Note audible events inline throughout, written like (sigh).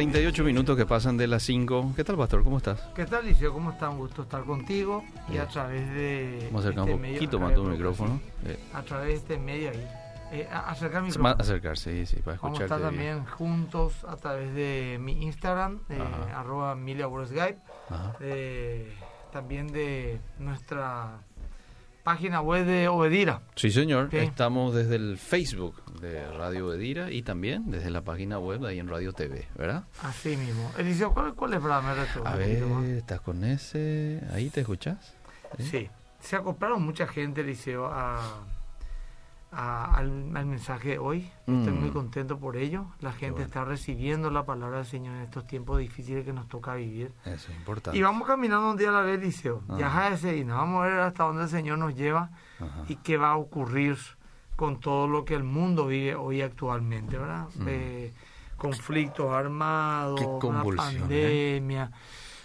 38 minutos que pasan de las 5. ¿Qué tal, Pastor? ¿Cómo estás? ¿Qué tal, Liceo? ¿Cómo está? Un gusto estar contigo y a través de. Vamos a acercar este un poquito más tu micrófono. Eh, A través de este medio ahí. Eh, acercar mi más micrófono. acercarse, sí, sí, para Vamos a escucharte estar bien. también juntos a través de mi Instagram, eh, arroba Emilia Skype, Ajá. también de nuestra página web de Obedira. Sí, señor. Sí. Estamos desde el Facebook de Radio Edira y también desde la página web ahí en Radio TV, ¿verdad? Así mismo. Eliseo, ¿cuál, cuál es para? A ver, ¿estás con ese? ¿Ahí te escuchas? Sí. Se acoplaron mucha gente, Eliseo, a, a- al, al mensaje de hoy. Estoy Mm. muy contento por ello. La gente bueno. está recibiendo la palabra del Señor en estos tiempos difíciles que nos toca vivir. Eso es importante. Y vamos caminando un día a la vez, Eliseo. Ah. Ya ese y nos vamos a ver hasta dónde el Señor nos lleva Ajá. y qué va a ocurrir con todo lo que el mundo vive hoy actualmente, ¿verdad? Mm. Eh, conflictos armados, una ¿eh? pandemia.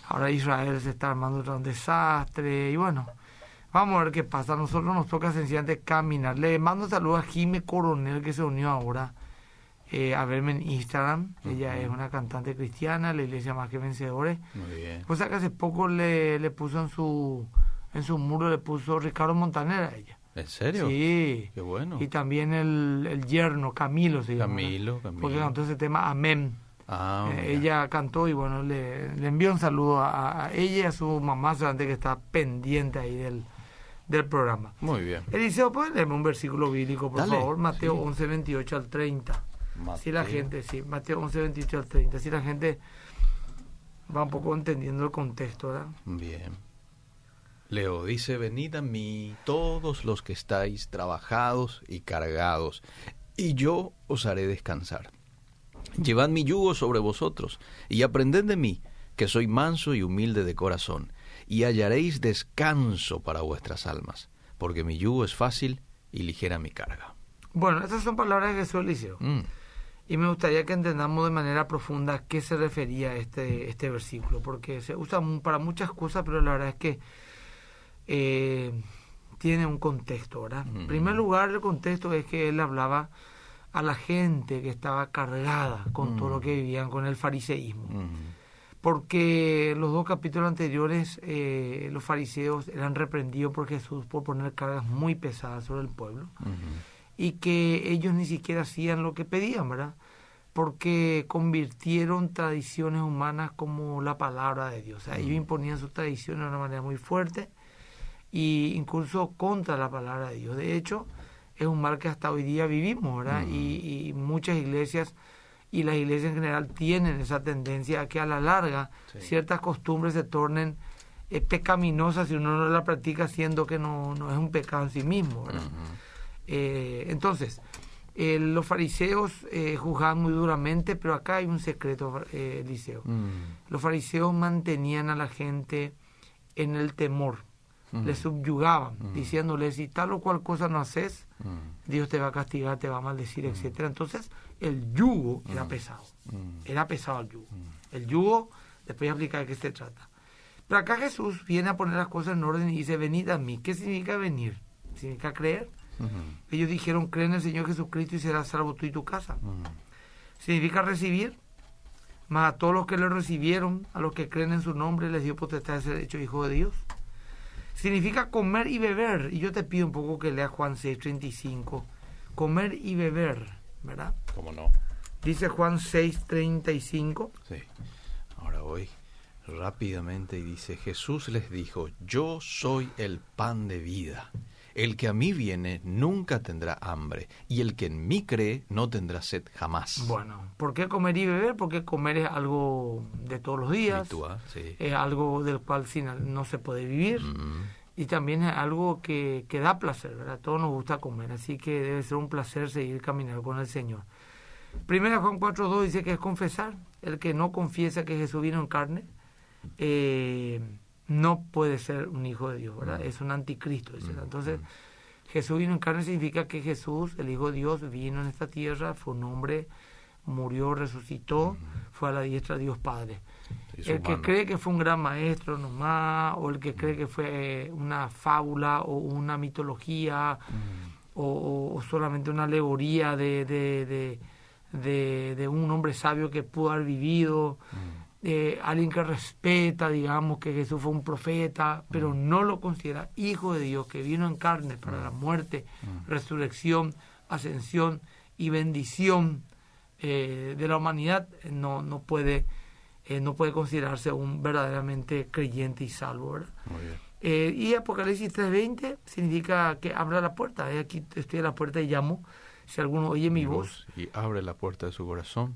Ahora Israel se está armando otro desastre y bueno, vamos a ver qué pasa. A nosotros nos toca sencillamente caminar. Le mando saludos a Jime Coronel que se unió ahora eh, a verme en Instagram. Ella es una cantante cristiana, la iglesia más que vencedores. Muy bien. Pues que hace poco le, le puso en su en su muro le puso Ricardo Montaner a ella. ¿En serio? Sí. Qué bueno. Y también el, el yerno, Camilo se llama. Camilo. Camilo. Porque cantó ese tema Amén. Ah, Eh, ella cantó y bueno, le, le envió un saludo a, a ella y a su mamá solamente que está pendiente ahí del, del programa. Muy bien. Eliseo, ¿puedes leerme un versículo bíblico, por Dale, favor? Mateo sí. 11, 28 al 30. Si la Mateo. gente, sí, Mateo 11, 28 al 30. Si la gente va un poco entendiendo el contexto, ¿verdad? Bien. Leo dice, venid a mí todos los que estáis trabajados y cargados, y yo os haré descansar. Llevad mi yugo sobre vosotros, y aprended de mí, que soy manso y humilde de corazón, y hallaréis descanso para vuestras almas, porque mi yugo es fácil y ligera mi carga. Bueno, estas son palabras de Jesús Eliseo. Mm, Y me gustaría que entendamos de manera profunda a qué se refería este, este versículo, porque se usa para muchas cosas, pero la verdad es que eh, tiene un contexto, ¿verdad? En primer lugar, el contexto es que él hablaba a la gente que estaba cargada con todo lo que vivían con el fariseísmo. mm, Porque los dos capítulos anteriores, eh, los fariseos eran reprendidos por Jesús por poner cargas muy pesadas sobre el pueblo y que ellos ni siquiera hacían lo que pedían, ¿verdad? Porque convirtieron tradiciones humanas como la palabra de Dios. O sea, ellos imponían sus tradiciones de una manera muy fuerte y incluso contra la palabra de Dios. De hecho, es un mal que hasta hoy día vivimos, ¿verdad? Y muchas iglesias y las iglesias en general tienen esa tendencia a que a la larga Sí. ciertas costumbres se tornen eh, pecaminosas si uno no la practica siendo que no, no es un pecado en sí mismo. Eh, entonces, eh, los fariseos eh, juzgaban muy duramente, pero acá hay un secreto, Eliseo. Mm, Los fariseos mantenían a la gente en el temor, les subyugaban, diciéndoles, si tal o cual cosa no haces, mm, Dios te va a castigar, te va a maldecir, etcétera. Entonces, el yugo era Mm. pesado, mm, era pesado el yugo. mm. El yugo, después a explicar de qué se trata. Pero acá Jesús viene a poner las cosas en orden y dice, venid a mí. ¿Qué significa venir? ¿Significa creer? Ujú. Ellos dijeron, cree en el Señor Jesucristo y serás salvo tú y tu casa. Mm. Significa recibir. Más a todos los que le recibieron, a los que creen en su nombre, les dio potestad de ser hecho hijo de Dios. Significa comer y beber. Y yo te pido un poco que leas Juan 6:35. Comer y beber, ¿verdad? ¿Cómo no? Dice Juan 6:35. Sí. Ahora voy rápidamente y dice, Jesús les dijo, yo soy el pan de vida. El que a mí viene nunca tendrá hambre, y el que en mí cree no tendrá sed jamás. Bueno, ¿por qué comer y beber? Porque comer es algo de todos los días. Ritual, sí. Es algo del cual sin- no se puede vivir. Mm, Y también es algo que, que da placer, ¿verdad? Todos nos gusta comer, así que debe ser un placer seguir caminando con el Señor. Primera Juan 4.2 dice que es confesar. El que no confiesa que Jesús vino en carne, eh, no puede ser un hijo de Dios, ¿verdad? Es un anticristo. Entonces. Jesús vino en carne significa que Jesús, el Hijo de Dios, vino en esta tierra, fue un hombre, murió, resucitó, fue a la diestra de Dios Padre. El que cree que fue un gran maestro nomás, o el que cree que fue eh, una fábula o una mitología, o, solamente una alegoría de, de, de, de, de un hombre sabio que pudo haber vivido, eh, alguien que respeta, digamos, que Jesús fue un profeta, pero no lo considera hijo de Dios, que vino en carne para la muerte, resurrección, ascensión y bendición eh, de la humanidad, no, no puede eh, no puede considerarse un verdaderamente creyente y salvo. ¿verdad? Eh, y Apocalipsis 3.20 significa que abra la puerta. aquí estoy a la puerta y llamo. Si alguno oye mi, voz, Y abre la puerta de su corazón.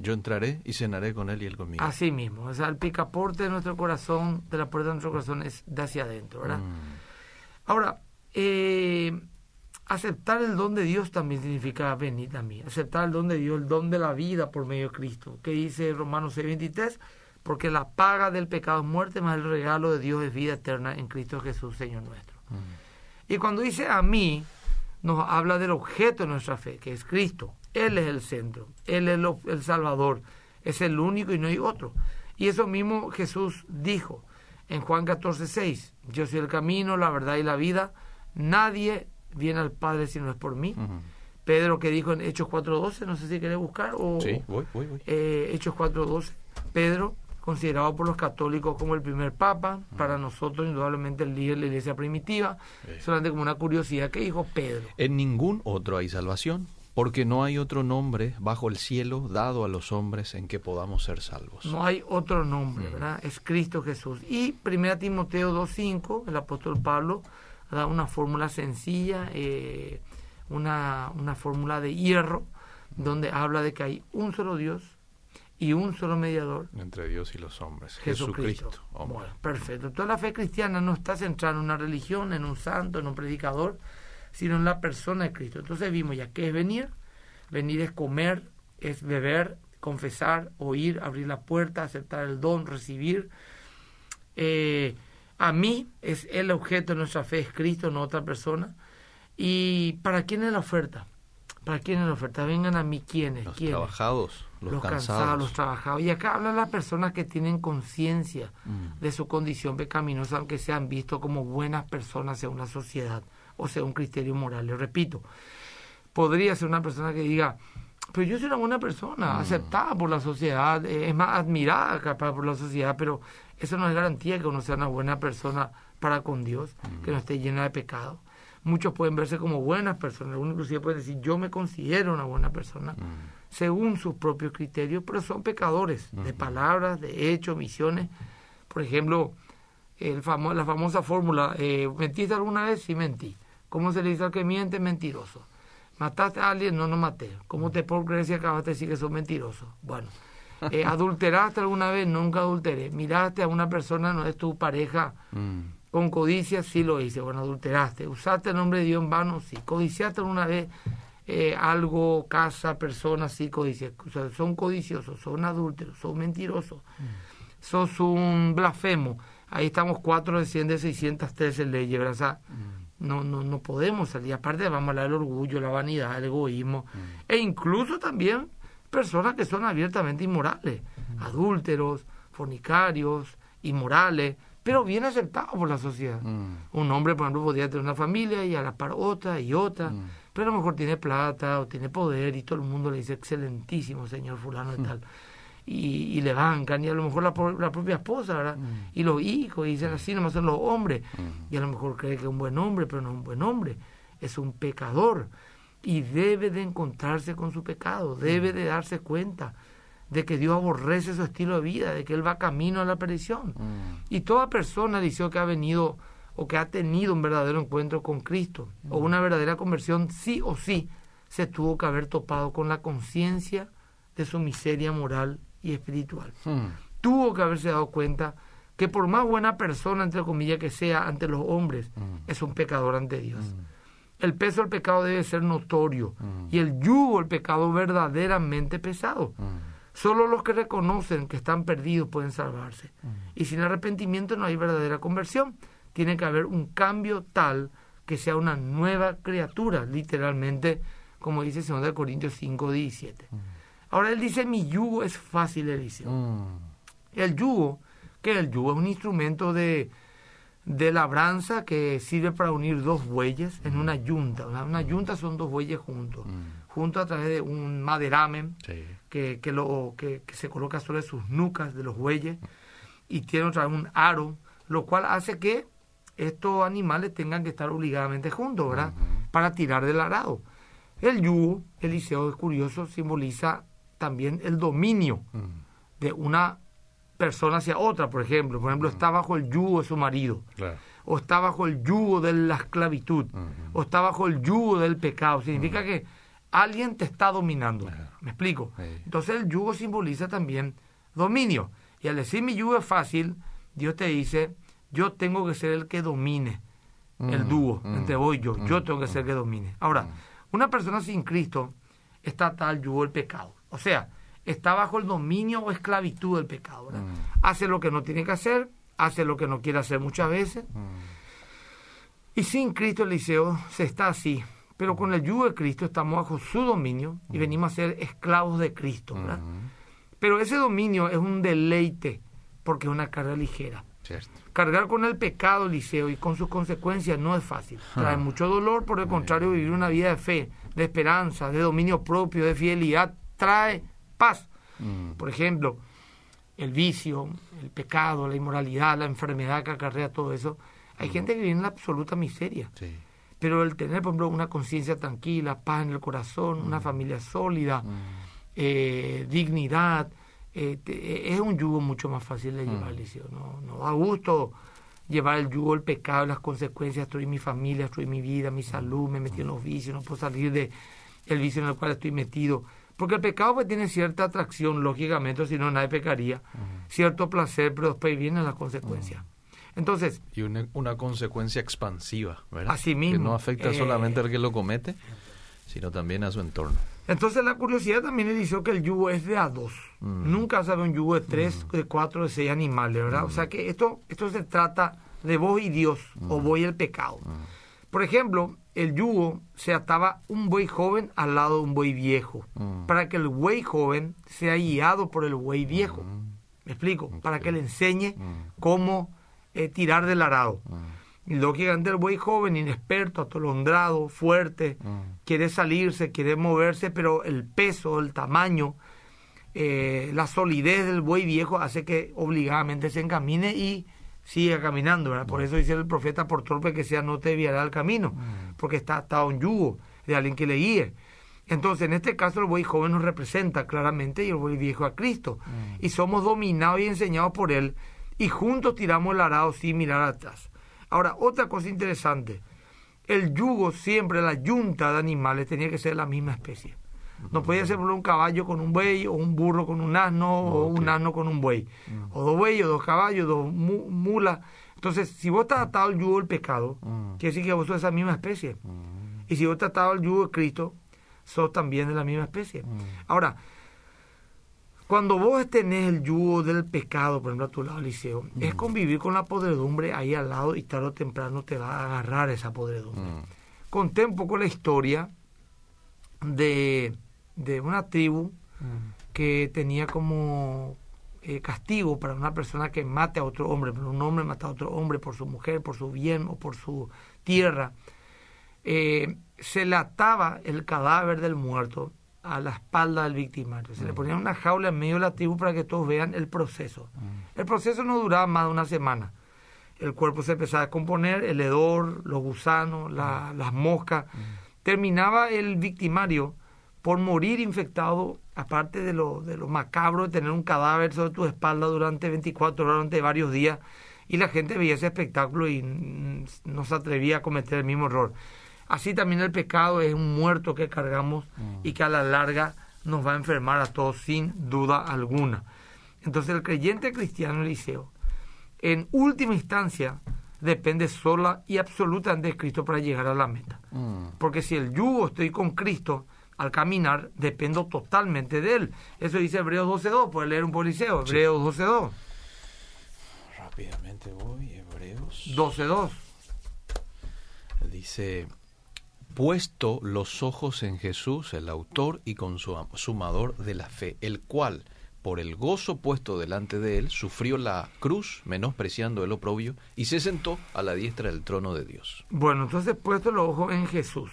Yo entraré y cenaré con él y él conmigo. Así mismo. O sea, el picaporte de nuestro corazón, de la puerta de nuestro corazón, es de hacia adentro. ¿verdad? Mm. Ahora, eh, aceptar el don de Dios también significa venir a mí. Aceptar el don de Dios, el don de la vida por medio de Cristo. Que dice Romanos 6:23? Porque la paga del pecado es muerte, más el regalo de Dios es vida eterna en Cristo Jesús, Señor nuestro. Mm. Y cuando dice a mí, nos habla del objeto de nuestra fe, que es Cristo. Él es el centro, Él es el Salvador, es el único y no hay otro. Y eso mismo Jesús dijo en Juan 14:6, yo soy el camino, la verdad y la vida, nadie viene al Padre si no es por mí. Pedro que dijo en Hechos 4.12, no sé si querés buscar, o sí, voy, voy, voy. Eh, Hechos 4.12, Pedro, considerado por los católicos como el primer papa, para nosotros indudablemente el líder de la iglesia primitiva, solamente como una curiosidad que dijo Pedro. En ningún otro hay salvación, porque no hay otro nombre bajo el cielo dado a los hombres en que podamos ser salvos. No hay otro nombre, ¿verdad? Es Cristo Jesús. Y 1 Timoteo 2.5, el apóstol Pablo, da una fórmula sencilla, eh, una, una fórmula de hierro, donde habla de que hay un solo Dios y un solo mediador. Entre Dios y los hombres, Jesucristo. perfecto. Toda la fe cristiana no está centrada en una religión, en un santo, en un predicador, sino en la persona de Cristo. Entonces vimos ya qué es venir. Venir es comer, es beber, confesar, oír, abrir la puerta, aceptar el don, recibir. Eh, a mí es el objeto de nuestra fe, es Cristo, no otra persona. ¿Y para quién es la oferta? ¿Para quién es la oferta? Vengan a mí, ¿quiénes? Los trabajados, los, cansados. Los trabajados. Y acá hablan las personas que tienen conciencia mm. de su condición pecaminosa, aunque sean vistos como buenas personas según la sociedad o sea un criterio moral. Le repito, podría ser una persona que diga, pero yo soy una buena persona, mm. aceptada por la sociedad, eh, es más admirada capaz por la sociedad, pero eso no es garantía que uno sea una buena persona para con Dios, que no esté llena de pecado. Muchos pueden verse como buenas personas, uno inclusive puede decir, yo me considero una buena persona, según sus propios criterios, pero son pecadores de palabras, de hechos, misiones. Por ejemplo, el famo la famosa fórmula, eh, ¿mentiste alguna vez? Sí, mentí. ¿Cómo se le dice al que miente? Mentiroso. ¿Mataste a alguien? No, no maté. ¿Cómo te creer si acabaste de decir que sos mentiroso? Bueno, (laughs) eh, ¿Adulteraste alguna vez? Nunca adulteré. ¿Miraste a una persona, no es tu pareja, mm. con codicia? Sí lo hice. Bueno, adulteraste. ¿Usaste el nombre de Dios en vano? Sí. ¿Codiciaste alguna vez eh, algo, casa, persona? Sí, codicia. son codiciosos, son adúlteros, son mentirosos. Mm. Sos un blasfemo. Ahí estamos cuatro de 100 de 613 leyes, ¿verdad? Mm. No, no, no podemos salir. Aparte vamos a hablar del orgullo, la vanidad, el egoísmo. E incluso también personas que son abiertamente inmorales, adúlteros, fornicarios, inmorales, pero bien aceptados por la sociedad. Mm. Un hombre, por ejemplo, podría tener una familia y a la par otra y otra, mm. pero a lo mejor tiene plata o tiene poder y todo el mundo le dice excelentísimo señor fulano y mm. tal. Y, le bancan, y a lo mejor la, la propia esposa, ¿verdad? Y los hijos, y dicen así, nomás son los hombres. Y a lo mejor cree que es un buen hombre, pero no es un buen hombre, es un pecador y debe de encontrarse con su pecado, debe de darse cuenta de que Dios aborrece su estilo de vida, de que Él va camino a la perdición. Mm. Y toda persona, dice que ha venido o que ha tenido un verdadero encuentro con Cristo o mm. una verdadera conversión, sí o sí, se tuvo que haber topado con la conciencia de su miseria moral y espiritual. Mm. Tuvo que haberse dado cuenta que por más buena persona, entre comillas, que sea ante los hombres, es un pecador ante Dios el peso del pecado debe ser notorio y el yugo del pecado verdaderamente pesado. Solo los que reconocen que están perdidos pueden salvarse. Y sin arrepentimiento no hay verdadera conversión. Tiene que haber un cambio tal que sea una nueva criatura, literalmente, como dice 2 Corintios 5, 17. Ahora él dice, mi yugo es fácil, de dice. El yugo, que el yugo es un instrumento de, de labranza que sirve para unir dos bueyes en una yunta. Una, yunta son dos bueyes juntos. Mm. junto a través de un maderamen Sí. que, que, lo, que, que se coloca sobre sus nucas de los bueyes y tiene otra vez un aro, lo cual hace que estos animales tengan que estar obligadamente juntos, ¿verdad? Para tirar del arado. El yugo, Eliseo es curioso, simboliza también el dominio Mm, de una persona hacia otra, por ejemplo. Por ejemplo, está bajo el yugo de su marido, Claro. o está bajo el yugo de la esclavitud, Ujú. o está bajo el yugo del pecado. Significa que alguien te está dominando. ¿Me explico? Sí. Entonces el yugo simboliza también dominio. Y al decir mi yugo es fácil, Dios te dice, yo tengo que ser el que domine el Mm, dúo mm, entre vos y yo. Yo mm, tengo que ser el que domine. Ahora, mm. una persona sin Cristo está atada al yugo del pecado. O sea, está bajo el dominio o esclavitud del pecado. ¿verdad? Mm. Hace lo que no tiene que hacer, hace lo que no quiere hacer muchas veces. Mm, Y sin Cristo, Eliseo, se está así. Pero con el yugo de Cristo estamos bajo su dominio y venimos a ser esclavos de Cristo. ¿verdad? mm, Pero ese dominio es un deleite porque es una carga ligera. Cierto. Cargar con el pecado, Eliseo, y con sus consecuencias no es fácil. Trae Ah. mucho dolor, por el contrario, vivir una vida de fe, de esperanza, de dominio propio, de fidelidad, trae paz. Mm, Por ejemplo, el vicio, el pecado, la inmoralidad, la enfermedad que acarrea todo eso. Hay gente que vive en la absoluta miseria. Sí. Pero el tener, por ejemplo, una conciencia tranquila, paz en el corazón, una familia sólida, Mm, eh, dignidad, eh, te- es un yugo mucho más fácil de llevar, Mm. Eliseo. No, no da gusto llevar el yugo, el pecado, las consecuencias. En mi familia, en mi vida, mi salud, me metí en los vicios, no puedo salir de el vicio en el cual estoy metido. Porque el pecado pues tiene cierta atracción, lógicamente, si no nadie pecaría. Cierto placer, pero después vienen las consecuencias. Entonces, Y una, una consecuencia expansiva, ¿verdad? Así Que no afecta eh, solamente al que lo comete, sino también a su entorno. Entonces la curiosidad también dice que el yugo es de a dos. Mm. Nunca sabe un yugo de tres, de cuatro, de seis animales, ¿verdad? O sea que esto, esto se trata de vos y Dios, o vos y el pecado. Por ejemplo, el yugo se ataba un buey joven al lado de un buey viejo, Mm. para que el buey joven sea guiado por el buey viejo. Mm, ¿Me explico? Para que le enseñe Mm. cómo eh, tirar del arado. Y lógicamente el buey joven, inexperto, atolondrado, fuerte, quiere salirse, quiere moverse, pero el peso, el tamaño, eh, la solidez del buey viejo hace que obligadamente se encamine y siga caminando. ¿verdad? Por eso dice el profeta, por torpe que sea, no te desviará del camino, porque está atado a un yugo de alguien que le guíe. Entonces, en este caso, el buey joven nos representa claramente y el buey viejo a Cristo. Y somos dominados y enseñados por Él, y juntos tiramos el arado sin mirar atrás. Ahora, otra cosa interesante, el yugo siempre, la yunta de animales tenía que ser la misma especie. No podía ser un caballo con un buey, o un burro con un asno, o un asno con un buey. O dos bueyes, o dos caballos, dos mu- mulas. Entonces, si vos estás atado al yugo del pecado, Mm. quiere decir que vos sos de esa misma especie. Y si vos estás atado al yugo de Cristo, sos también de la misma especie. Ahora, cuando vos tenés el yugo del pecado, por ejemplo, a tu lado, Liceo, es convivir con la podredumbre ahí al lado y tarde o temprano te va a agarrar esa podredumbre. mm, Conté un poco la historia de, de una tribu que tenía como eh, castigo para una persona que mate a otro hombre, pero un hombre mata a otro hombre por su mujer, por su bien o por su tierra. Eh, se le ataba el cadáver del muerto a la espalda del victimario. Se le ponía una jaula en medio de la tribu para que todos vean el proceso. El proceso no duraba más de una semana. El cuerpo se empezaba a descomponer, el hedor, los gusanos, la- las moscas. Terminaba el victimario por morir infectado, aparte de lo, de lo macabro de tener un cadáver sobre tu espalda durante 24 horas, durante varios días, y la gente veía ese espectáculo y mm, no se atrevía a cometer el mismo error. Así también el pecado es un muerto que cargamos y que a la larga nos va a enfermar a todos sin duda alguna. Entonces el creyente cristiano Eliseo, en última instancia, depende sola y absolutamente de Cristo para llegar a la meta. mm. Porque si el yugo estoy con Cristo, al caminar, dependo totalmente de Él. Eso dice Hebreos 12.2, puede leer un policeo, Hebreos 12.2. Rápidamente voy, Hebreos. 12.2. Dice, puesto los ojos en Jesús, el autor y consumador de la fe, el cual, por el gozo puesto delante de él, sufrió la cruz, menospreciando el oprobio, y se sentó a la diestra del trono de Dios. Bueno, entonces puesto los ojos en Jesús.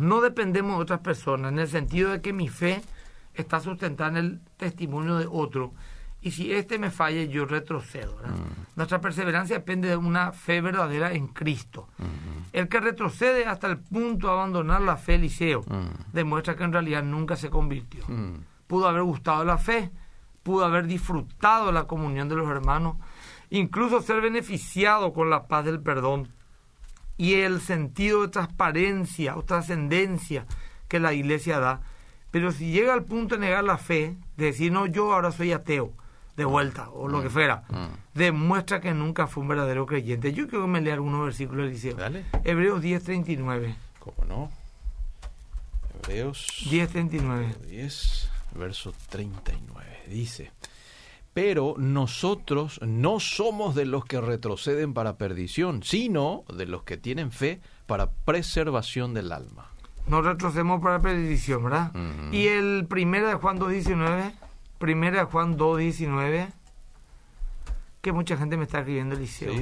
No dependemos de otras personas, en el sentido de que mi fe está sustentada en el testimonio de otro. Y si este me falla, yo retrocedo. Nuestra perseverancia depende de una fe verdadera en Cristo. El que retrocede hasta el punto de abandonar la fe, Eliseo, demuestra que en realidad nunca se convirtió. Pudo haber gustado la fe, pudo haber disfrutado la comunión de los hermanos, incluso ser beneficiado con la paz del perdón y el sentido de transparencia o trascendencia que la iglesia da. Pero si llega al punto de negar la fe, de decir, no, yo ahora soy ateo, de vuelta, o lo que mm. fuera, mm. demuestra que nunca fue un verdadero creyente. Yo quiero que me lea algunos versículos del liceo. Dale. Hebreos 10.39. ¿Cómo no? Hebreos 10.39. 10, verso 39. Dice, pero nosotros no somos de los que retroceden para perdición, sino de los que tienen fe para preservación del alma. No retrocedemos para perdición, ¿verdad? Y el primero de Juan 2.19, primera de Juan 2.19, que mucha gente me está escribiendo el liceo.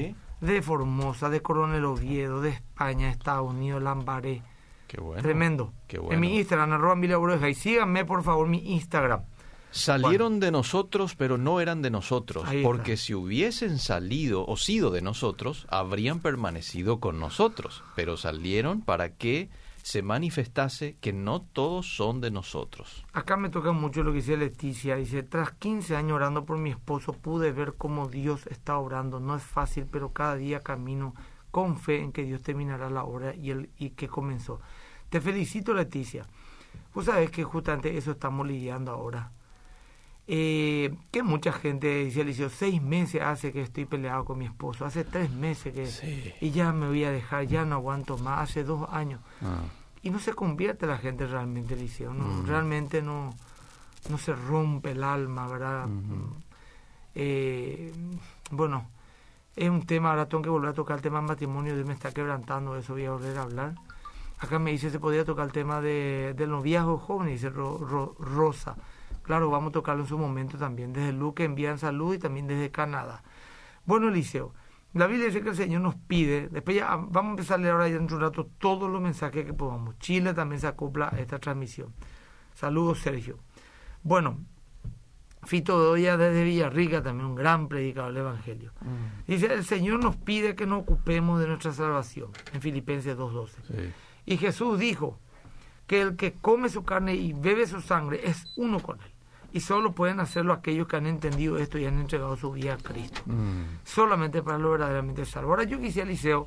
De Formosa, de Coronel Oviedo, de España, Estados Unidos, Lambaré. Qué bueno. Tremendo. Qué bueno. En mi Instagram, arroba Y síganme, por favor, mi Instagram. Salieron de nosotros, pero no eran de nosotros, porque si hubiesen salido o sido de nosotros, habrían permanecido con nosotros, pero salieron para que se manifestase que no todos son de nosotros. Acá me toca mucho lo que dice Leticia. Dice, tras 15 años orando por mi esposo, pude ver cómo Dios está obrando. No es fácil, pero cada día camino con fe en que Dios terminará la obra y, el, y que comenzó. Te felicito, Leticia. Vos sabés que justamente eso estamos lidiando ahora eh, que mucha gente dice, dice, seis meses hace que estoy peleado con mi esposo, hace tres meses que... Y ya me voy a dejar, ya no aguanto más, hace dos años. Ah. Y no se convierte la gente realmente, Eliseo, ¿no? Mm. realmente no, no se rompe el alma, ¿verdad? eh, bueno, es un tema, ahora tengo que volver a tocar el tema del matrimonio, Dios me está quebrantando, eso voy a volver a hablar. Acá me dice, se podía tocar el tema de, del noviazgo joven, dice Rosa. Claro, vamos a tocarlo en su momento también, desde Luque envían salud y también desde Canadá. Bueno, Eliseo, la Biblia dice que el Señor nos pide, después ya vamos a empezar a leer ahora ya en un rato todos los mensajes que podamos. Chile también se acopla a esta transmisión. Saludos, Sergio. Bueno, Fito Doya desde Villarrica, también un gran predicador del Evangelio. Mm. Dice, el Señor nos pide que nos ocupemos de nuestra salvación, en Filipenses 2.12. Y Jesús dijo que el que come su carne y bebe su sangre es uno con él y solo pueden hacerlo aquellos que han entendido esto y han entregado su vida a Cristo. Mm. Solamente para lo verdaderamente salvo. Ahora yo quisiera, Liceo,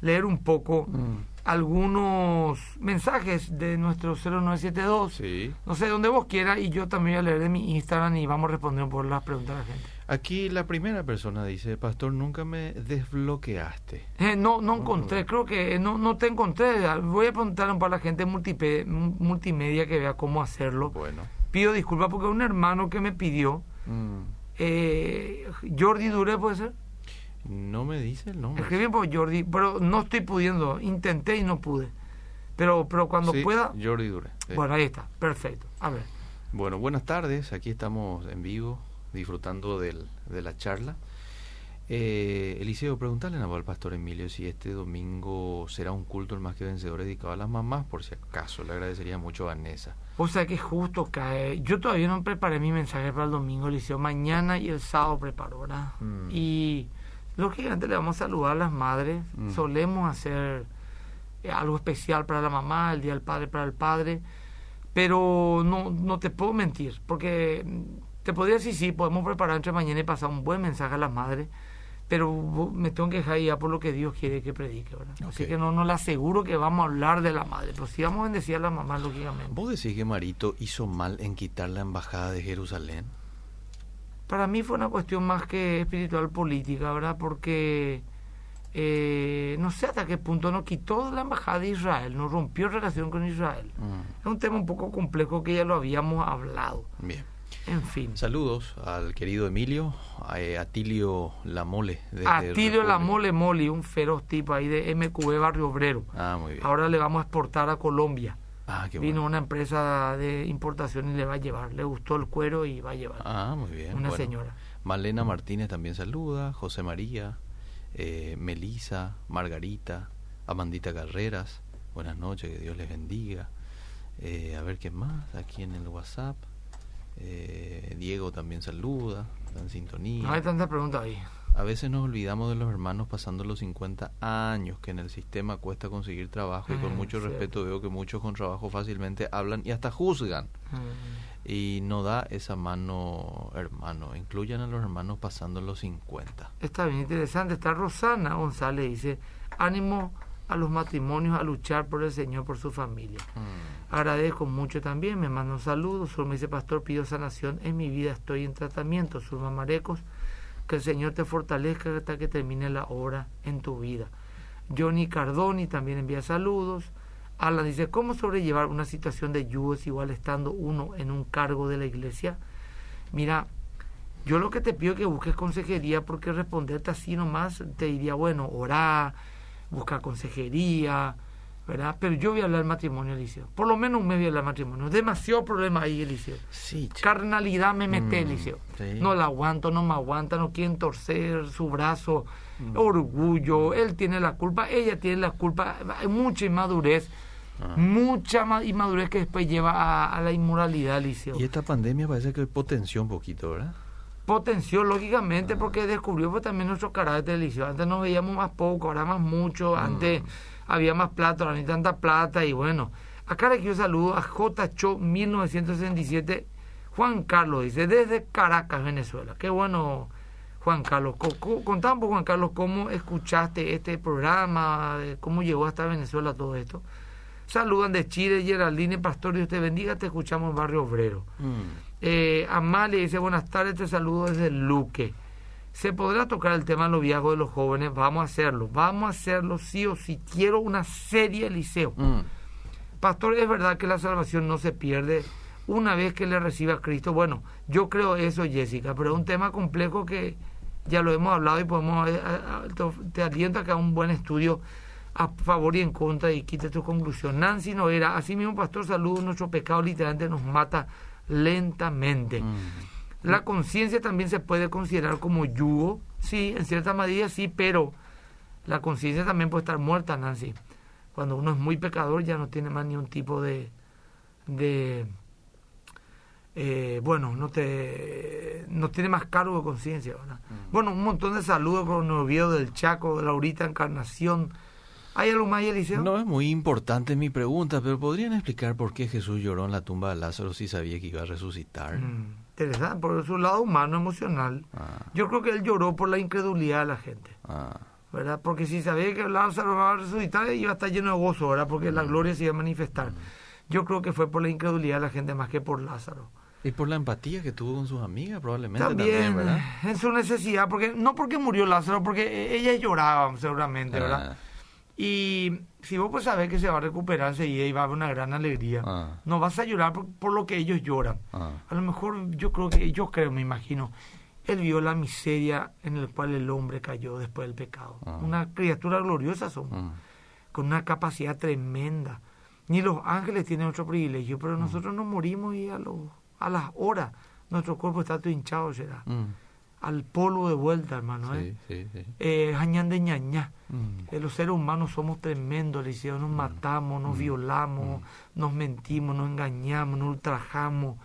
leer un poco mm. algunos mensajes de nuestro 0972. Sí. No sé, donde vos quieras, y yo también voy a leer de mi Instagram y vamos respondiendo por las preguntas de la gente. Aquí la primera persona dice, Pastor, nunca me desbloqueaste. Eh, no, no encontré, creo que no, no te encontré. Voy a preguntar para la gente multimedia que vea cómo hacerlo. Bueno pido disculpas porque un hermano que me pidió, mm. eh, Jordi Dure, ¿puede ser? No me dice el nombre. Escribí por Jordi, pero no estoy pudiendo, intenté y no pude. Pero, pero cuando pueda... Jordi Dure. Bueno, ahí está, perfecto. A ver. Bueno, buenas tardes, aquí estamos en vivo, disfrutando del, de la charla. Eh, Eliseo, preguntarle al pastor Emilio si este domingo será un culto el más que vencedor dedicado a las mamás, por si acaso. Le agradecería mucho a Vanessa. O sea que justo cae. Yo todavía no preparé mi mensaje para el domingo, Eliseo. Mañana y el sábado preparo, ¿verdad? Mm. Y lógicamente le vamos a saludar a las madres. Mm. Solemos hacer eh, algo especial para la mamá, el Día del Padre para el Padre. Pero no, no te puedo mentir, porque te podría decir, sí, podemos preparar entre mañana y pasar un buen mensaje a las madres pero me tengo que dejar ya por lo que Dios quiere que predique, ¿verdad? Así que no, no le aseguro que vamos a hablar de la madre, pero sí vamos a bendecir a la mamá, lógicamente. ¿Vos decís que Marito hizo mal en quitar la embajada de Jerusalén? Para mí fue una cuestión más que espiritual política, ¿verdad? Porque eh, no sé hasta qué punto no quitó la embajada de Israel, no rompió relación con Israel. Mm. Es un tema un poco complejo que ya lo habíamos hablado. Bien. En fin. Saludos al querido Emilio, a eh, Atilio Lamole. Atilio Lamole Moli, un feroz tipo ahí de MQB Barrio Obrero. Ah, muy bien. Ahora le vamos a exportar a Colombia. Ah, qué Vino una empresa de importación y le va a llevar. Le gustó el cuero y va a llevar. Ah, muy bien. Una señora. Malena Martínez también saluda, José María, eh, Melisa, Margarita, Amandita Carreras, buenas noches, que Dios les bendiga. Eh, a ver qué más, aquí en el WhatsApp. Eh, Diego también saluda, está en sintonía. No hay tantas preguntas ahí. A veces nos olvidamos de los hermanos pasando los 50 años, que en el sistema cuesta conseguir trabajo y con Ah, mucho cierto. respeto veo que muchos con trabajo fácilmente hablan y hasta juzgan. Mm. Y no da esa mano, hermano. Incluyan a los hermanos pasando los 50. Está bien interesante. Está Rosana González, dice, ánimo a los matrimonios a luchar por el Señor, por su familia. Agradezco mucho también, me manda un saludo. Surma dice, pastor, pido sanación en mi vida, estoy en tratamiento. Surma Marecos, que el Señor te fortalezca hasta que termine la obra en tu vida. Johnny Cardoni también envía saludos. Alan dice, ¿cómo sobrellevar una situación de yugo es igual estando uno en un cargo de la iglesia? Mira, yo lo que te pido es que busques consejería porque responderte así nomás te diría, bueno, orá, busca consejería, ¿verdad? Pero yo voy a hablar matrimonio, Eliseo. Por lo menos un mes voy a hablar matrimonio. Demasiado problema ahí, Eliseo. Sí. Carnalidad me mete, Mm, Eliseo. sí. No la aguanto, no me aguanta, no quieren torcer su brazo. Orgullo, él tiene la culpa, ella tiene la culpa. Hay mucha inmadurez. Ah. Mucha ma- inmadurez que después lleva a, a la inmoralidad, Eliseo. Y esta pandemia parece que potenció un poquito, ¿verdad? Potenció lógicamente Ah. porque descubrió pues, también nuestro carácter Eliseo. Antes nos veíamos más poco, ahora más mucho, Ah. antes había más plata, ahora no hay tanta plata y bueno. Acá le quiero saludo a J. Cho 1967, Juan Carlos dice, desde Caracas, Venezuela. Qué bueno, Juan Carlos. Co- co- Contá un poco, Juan Carlos, cómo escuchaste este programa, cómo llegó hasta Venezuela todo esto. Saludan de Chile, Geraldine Pastor, Dios te bendiga, te escuchamos en Barrio Obrero. Eh, Amalia dice, buenas tardes, te saludo desde Luque. ¿Se podrá tocar el tema del noviazgo de los jóvenes? Vamos a hacerlo, vamos a hacerlo sí o sí. Quiero una serie Eliseo. Mm. Pastor, es verdad que la salvación no se pierde una vez que le reciba a Cristo. Bueno, yo creo eso, Jessica, pero es un tema complejo que ya lo hemos hablado y podemos, eh, a- te- te aliento a que haga un buen estudio a favor y en contra y quite tu conclusión. Nancy Noguera, así mismo, Pastor, saludos, nuestro pecado literalmente nos mata lentamente. Mm. La conciencia también se puede considerar como yugo, sí, en cierta medida sí, pero la conciencia también puede estar muerta, Nancy. Cuando uno es muy pecador ya no tiene más ni un tipo de, de eh, bueno, no te no tiene más cargo de conciencia, ¿verdad? Bueno, un montón de saludos con Oviedo del Chaco, Laurita Encarnación. ¿Hay algo más, Eliseo? No es muy importante mi pregunta, pero ¿podrían explicar por qué Jesús lloró en la tumba de Lázaro si sabía que iba a resucitar? Mm, interesante, por su lado humano, emocional. Ah, Yo creo que él lloró por la incredulidad de la gente. ah, ¿verdad? Porque si sabía que Lázaro va a resucitar, iba a estar lleno de gozo, ¿verdad? Porque Mm. la gloria se iba a manifestar. Yo creo que fue por la incredulidad de la gente más que por Lázaro. Y por la empatía que tuvo con sus amigas, probablemente También, también, ¿verdad? en su necesidad, porque no porque murió Lázaro, porque ellas lloraban seguramente, ¿verdad? Ah, Y si vos pues sabés que se va a recuperar enseguida y va a haber una gran alegría, Ah. no vas a llorar por, por lo que ellos lloran. ah, A lo mejor yo creo que, yo creo, me imagino, él vio la miseria en la cual el hombre cayó después del pecado. Ah. Una criatura gloriosa somos. con una capacidad tremenda. Ni los ángeles tienen otro privilegio, pero nosotros nos morimos y a, los a las horas nuestro cuerpo está todo hinchado, será. Mm. Al polvo de vuelta, hermano. ¿eh? Sí, sí, sí. Eh, de ñañá. Mm. Eh, los seres humanos somos tremendos, Eliseo. Nos matamos, nos violamos, nos mentimos, nos engañamos, nos ultrajamos,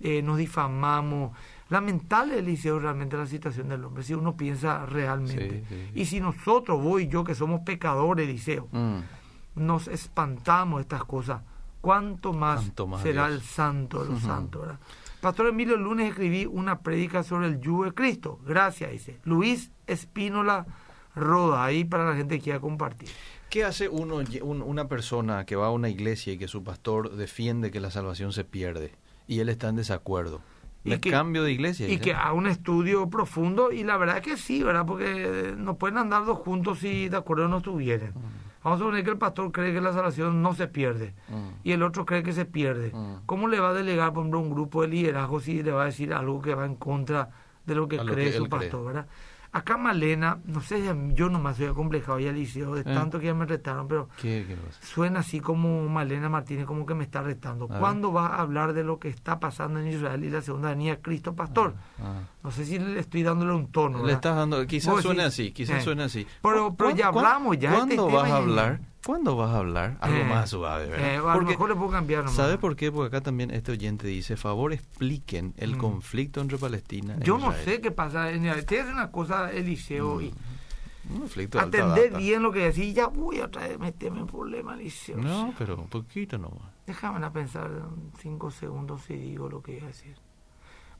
eh, nos difamamos. Lamentable, Eliseo, realmente la situación del hombre, si uno piensa realmente. Sí, sí, sí. Y si nosotros, vos y yo, que somos pecadores, Eliseo, Mm. nos espantamos de estas cosas, ¿cuánto más, Cuánto más será Dios. el santo de los santos? ¿verdad? Pastor Emilio, el lunes escribí una prédica sobre el yugo de Cristo. Gracias, dice. Luis Espínola Roda, ahí para la gente que quiera compartir. ¿Qué hace uno, un- una persona que va a una iglesia y que su pastor defiende que la salvación se pierde y él está en desacuerdo? Y ¿Le que- cambio de iglesia? Y que haga un estudio profundo, y la verdad es que sí, ¿verdad? Porque no pueden andar dos juntos si de acuerdo no estuvieran. Vamos a suponer que el pastor cree que la salvación no se pierde Mm. y el otro cree que se pierde. Mm. ¿Cómo le va a delegar, por ejemplo, un grupo de liderazgo si le va a decir algo que va en contra de lo que A lo cree que su cree. pastor, verdad? Acá Malena, no sé, yo nomás soy acomplejado ya liceo de Eh. tanto que ya me retaron, pero ¿Qué, qué pasa? suena así como Malena Martínez, como que me está retando. A ver. ¿Cuándo vas a hablar de lo que está pasando en Israel y la segunda venida Cristo, pastor? Ah. No sé si le estoy dándole un tono. Le estás dando, quizás suene así, quizás eh, suene así. Pero, pero ¿Cu- ya hablamos ya. ¿Cuándo este vas tema a hablar ¿Cuándo vas a hablar algo Eh, más suave, verdad? eh, a lo mejor le puedo cambiar nomás. ¿Sabe por qué? Porque acá también este oyente dice, favor expliquen el Mm. conflicto entre Palestina e Yo no Israel". sé qué pasa. En Te hace una cosa, Eliseo, y Un conflicto atender bien lo que decís. Ya voy a traer, meterme en problemas, Eliseo. No, pero un poquito nomás. Déjame a pensar cinco segundos si digo lo que iba a decir.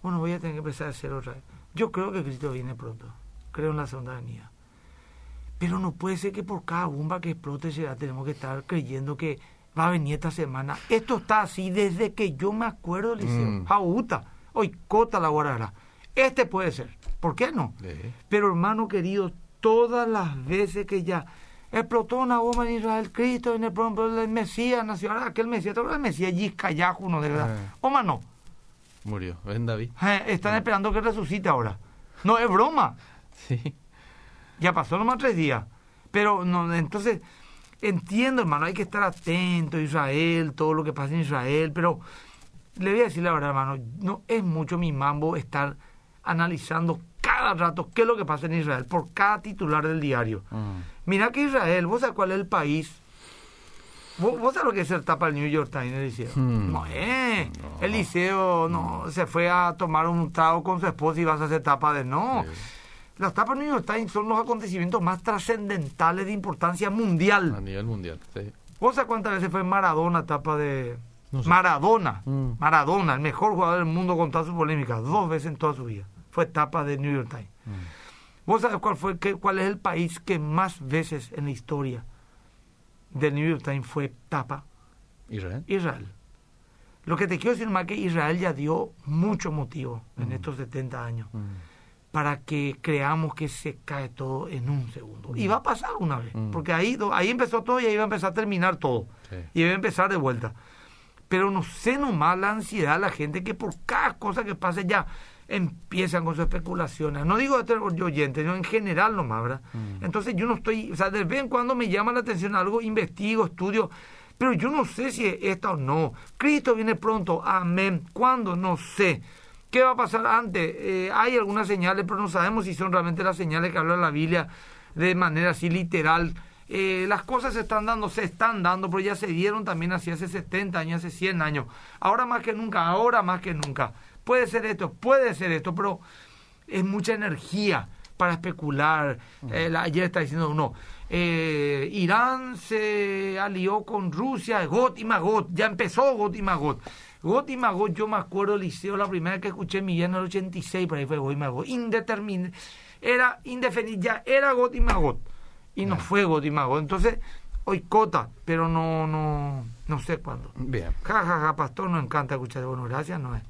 Bueno, voy a tener que empezar a hacer otra vez. Yo creo que Cristo viene pronto. Creo en la segunda venida. Pero no puede ser que por cada bomba que explote ya tenemos que estar creyendo que va a venir esta semana. Esto está así desde que yo me acuerdo, Liceo. Mm. Jauta, hoy cota la guarara. Este puede ser. ¿Por qué no? Pero hermano querido, todas las veces que ya explotó una bomba en Israel, Cristo en el el Mesías nació, ahora aquel Mesías, ¿te acuerdas del Mesías Yiscayahu, no de verdad? Ah. ¿O más no? Murió. ¿Ven, David? Eh, están esperando que resucite ahora. No, es broma. Sí. Ya pasó nomás tres días. Pero no, entonces, entiendo, hermano, hay que estar atento a Israel, todo lo que pasa en Israel, pero le voy a decir la verdad, hermano, no es mucho mi mambo estar analizando cada rato qué es lo que pasa en Israel por cada titular del diario. Mm. Mira que Israel, ¿vos sabés cuál es el país? ¿Vos, vos sabés lo que es el tapa del New York Times, Eliseo? Hmm. No, eh. No. El liceo no, se fue a tomar un trago con su esposa y vas a hacer tapa de no. Sí. Las tapas del New York Times son los acontecimientos más trascendentales de importancia mundial. A nivel mundial. Sí. ¿Vos sabés cuántas veces fue Maradona tapa de... No sé. Maradona, Mm. Maradona, el mejor jugador del mundo con todas sus polémicas, dos veces en toda su vida. Fue tapa de New York Times. Mm. ¿Vos sabés cuál, fue, qué- cuál es el país que más veces en la historia del New York Times fue tapa? Israel. Israel. Lo que te quiero decir más que Israel ya dio mucho motivo en Mm. estos 70 años. Para que creamos que se cae todo en un segundo. Y va a pasar una vez, Mm. porque ahí, ahí empezó todo y ahí va a empezar a terminar todo. Sí. Y va a empezar de vuelta. Pero no sé nomás la ansiedad de la gente que por cada cosa que pase ya empiezan con sus especulaciones. No digo de este oyente, no en general nomás, ¿verdad? Mm. Entonces yo no estoy, o sea, de vez en cuando me llama la atención algo, investigo, estudio, pero yo no sé si es esta o no. Cristo viene pronto, amén. ¿Cuándo? No sé. ¿Qué va a pasar antes? Eh, hay algunas señales, pero no sabemos si son realmente las señales que habla la Biblia de manera así literal. Eh, las cosas se están dando, se están dando, pero ya se dieron también así hace 70 años, hace 100 años. Ahora más que nunca, ahora más que nunca. Puede ser esto, puede ser esto, pero es mucha energía para especular. Eh, la- ayer está diciendo uno, eh, Irán se alió con Rusia, Got y Magot, ya empezó Got y Magot. Got y Magot, yo me acuerdo, Liceo, la primera que escuché en mi vida en el 86, por ahí fue Got y Magot, indetermin era indefinido, ya era Got y Magot, y no fue Got y Magot. Entonces, hoy cota, pero no, no, no sé cuándo. Bien. Ja, ja, ja, pastor, no encanta escuchar, bueno, gracias, no es.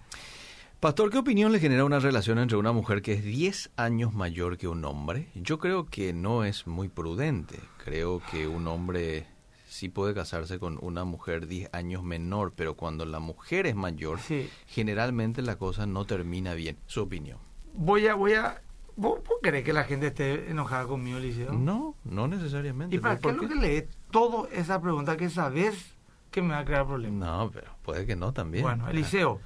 Pastor, ¿qué opinión le genera una relación entre una mujer que es 10 años mayor que un hombre? Yo creo que no es muy prudente. Creo que un hombre sí puede casarse con una mujer 10 años menor, pero cuando la mujer es mayor, Sí. generalmente la cosa no termina bien. Su opinión. Voy a, voy a, ¿vos, vos querés que la gente esté enojada conmigo, Liceo? No, no necesariamente. ¿Y para qué ¿Por es lo que lees toda esa pregunta que sabes que me va a crear problemas? No, pero puede que no también. Bueno, Eliseo,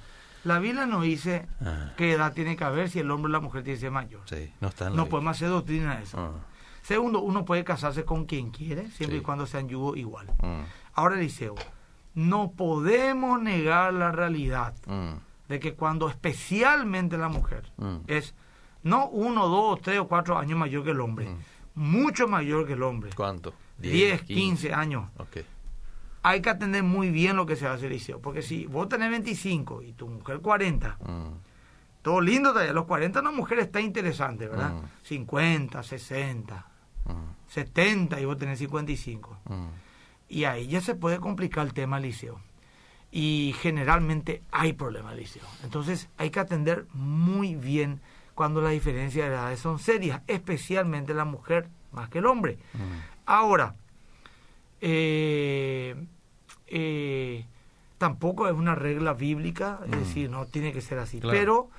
la Biblia no dice Ah, qué edad tiene que haber si el hombre o la mujer tiene que ser mayor. sí, no está en la No podemos hacer doctrina de eso. Ah, Segundo, uno puede casarse con quien quiere, siempre Sí. y cuando sean yugo igual. mm, Ahora, Eliseo, no podemos negar la realidad mm, de que cuando especialmente la mujer mm. es no uno, dos, tres o cuatro años mayor que el hombre, mucho mayor que el hombre, ¿Cuánto? 10, 15 años, Ok. Hay que atender muy bien lo que se hace, Eliseo. Porque si vos tenés 25 y tu mujer 40, Mm, todo lindo. Los 40 una mujer está interesante, ¿verdad? Mm. 50, 60, mm, 70 y vos tenés 55. mm. Y ahí ya se puede complicar el tema, Liceo. Y generalmente hay problemas, Liceo. Entonces hay que atender muy bien cuando las diferencias de edades son serias, especialmente la mujer más que el hombre. Mm. Ahora, eh, eh, tampoco es una regla bíblica, es Mm. decir, no tiene que ser así, Claro. pero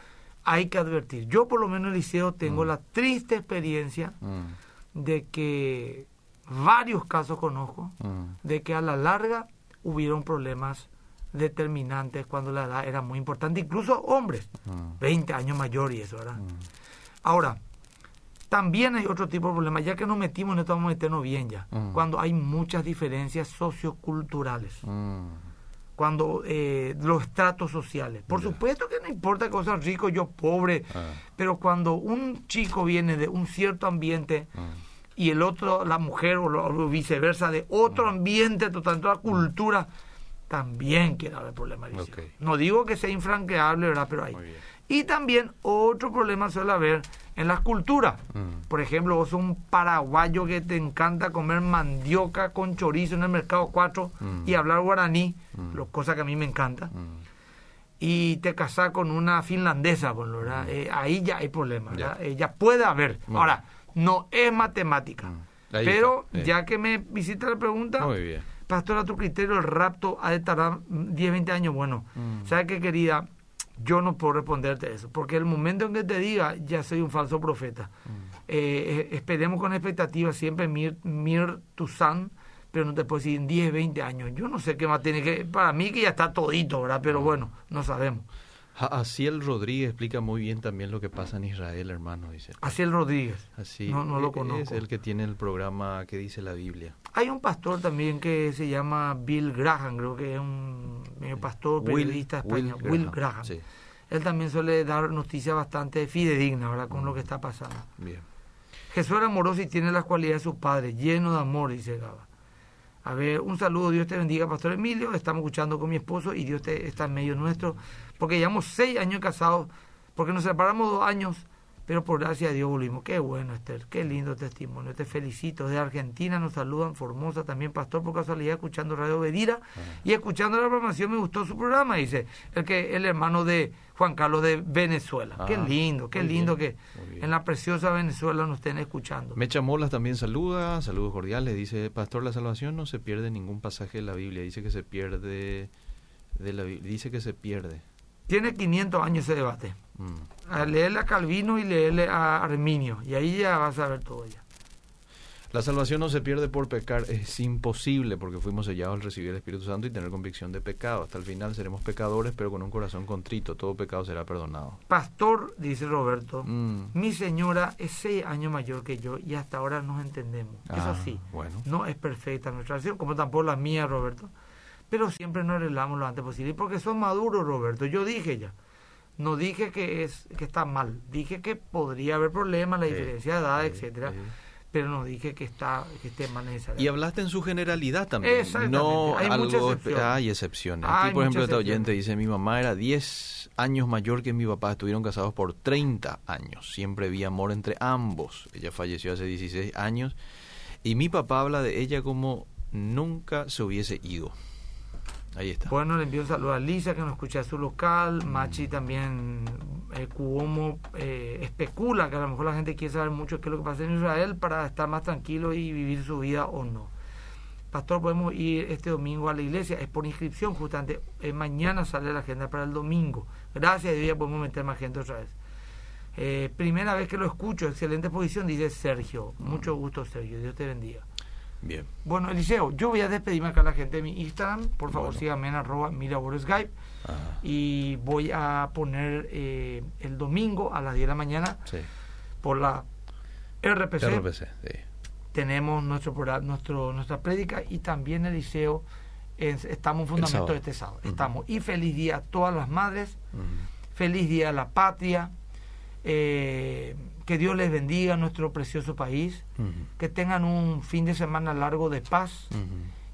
hay que advertir. Yo por lo menos, Liceo, tengo Mm. la triste experiencia Mm, de que varios casos conozco, de que a la larga hubieron problemas determinantes cuando la edad era muy importante, incluso hombres, Mm, 20 años mayor y eso, ¿verdad? Ahora, También hay otro tipo de problema, ya que nos metimos en esto, vamos a meternos bien ya. Mm. Cuando hay muchas diferencias socioculturales, Mm. cuando eh, los estratos sociales. Por supuesto que no importa que seas rico, yo pobre, Ah. pero cuando un chico viene de un cierto ambiente Mm. y el otro, la mujer o, lo- o viceversa, de otro ambiente, total, otra cultura, también quiere haber problemas. Liceo. Ok. No digo que sea infranqueable, ¿verdad? Pero hay. Y también otro problema suele haber en las culturas. Mm. Por ejemplo, vos sos un paraguayo que te encanta comer mandioca con chorizo en el mercado 4 Mm. y hablar guaraní, Mm. lo, cosa que a mí me encanta, Mm. y te casás con una finlandesa, con ¿verdad? Eh, ahí ya hay problemas, Ya. ¿verdad? Eh, ya puede haber. Ahora, no es matemática. Mm. Ahí Pero está, ya que me visita la pregunta, Muy bien. Pastor, a tu criterio, el rapto ha de tardar 10, 20 años. Bueno, Mm. ¿sabes qué, querida? Yo no puedo responderte eso, porque el momento en que te diga, ya soy un falso profeta. Mm. Eh, eh, esperemos con expectativa siempre mir, mir pero no te puedo decir en 10, 20 años. Yo no sé qué más tiene que... Para mí que ya está todito, ¿verdad? Mm. Pero bueno, no sabemos. Asiel Rodríguez explica muy bien también lo que pasa en Israel, hermano, dice. Asiel Rodríguez. Así, No, no lo e- conozco. Es el que tiene el programa que dice la Biblia. Hay un pastor también que se llama Bill Graham, creo que es un pastor, periodista Will español. Will Graham, Graham. sí. Él también suele dar noticias bastante fidedignas, ¿verdad? Con lo que está pasando. Bien. Jesús era amoroso y tiene las cualidades de su padre, lleno de amor, dice Gaba. A ver, un saludo, Dios te bendiga, Pastor Emilio. Estamos escuchando con mi esposo y Dios te, está en medio nuestro, porque llevamos seis años casados, porque nos separamos dos años, pero por gracia de Dios volvimos. Qué bueno, Esther, qué lindo testimonio. Te felicito. Desde Argentina nos saludan, Formosa también, Pastor, por casualidad, escuchando Radio Bedira y escuchando la programación me gustó su programa, dice el que el hermano de Juan Carlos de Venezuela. qué Ah, lindo, qué lindo bien, que en la preciosa Venezuela nos estén escuchando. Mecha Molas también saluda, saludos cordiales. Dice, Pastor, la salvación no se pierde ningún pasaje de la Biblia. Dice que se pierde de la dice que se pierde. Tiene 500 años ese debate. Mm. A leerle a Calvino y leerle a Arminio. Y ahí ya vas a ver todo ya. La salvación no se pierde por pecar, es imposible porque fuimos sellados al recibir el Espíritu Santo y tener convicción de pecado. Hasta el final seremos pecadores, pero con un corazón contrito, todo pecado será perdonado. Pastor, dice Roberto, Mm. mi señora es seis años mayor que yo y hasta ahora nos entendemos. Eso Ah, sí, Bueno. no es perfecta nuestra relación, como tampoco la mía, Roberto. Pero siempre nos arreglamos lo antes posible. Y porque son maduros, Roberto. Yo dije ya. No dije que es que está mal. Dije que podría haber problemas, la Sí, diferencia de edad, sí, etcétera. sí. Pero no dije que está que esté mal. Y hablaste en su generalidad también. Exactamente. No Hay muchas excepciones. Hay excepciones. Hay Aquí, por ejemplo, esta oyente dice: Mi mamá era 10 años mayor que mi papá. Estuvieron casados por 30 años. Siempre vi amor entre ambos. Ella falleció hace 16 años. Y mi papá habla de ella como nunca se hubiese ido. Ahí está. Bueno, le envío un saludo a Lisa que nos escucha a su local. Machi también, eh, Cuomo, eh, especula que a lo mejor la gente quiere saber mucho qué es lo que pasa en Israel para estar más tranquilo y vivir su vida o no. Pastor, podemos ir este domingo a la iglesia, es por inscripción justamente. Eh, mañana sale la agenda para el domingo. Gracias Dios ya podemos meter más gente otra vez. Eh, primera vez que lo escucho, excelente posición, dice Sergio. Mucho gusto, Sergio. Dios te bendiga. Bien. Bueno, Eliseo, yo voy a despedirme acá a la gente de mi Instagram. Por favor, Bueno. síganme en arroba Skype. Ah, Y voy a poner eh, el domingo a las 10 de la mañana sí. por la RPC. RPC, sí. Tenemos nuestro, nuestro nuestra prédica y también Eliseo. es- estamos en fundamento de este sábado. Estamos. Y feliz día a todas las madres. Feliz día a la patria. eh, que Dios les bendiga a nuestro precioso país. Que tengan un fin de semana largo de paz.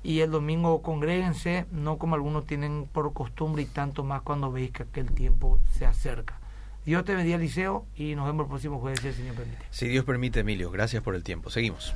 Y el domingo congréguense, no como algunos tienen por costumbre y tanto más cuando veis que aquel tiempo se acerca. Dios te bendiga, Liceo, y nos vemos el próximo jueves, si el Señor permite. Si Dios permite, Emilio, gracias por el tiempo. Seguimos.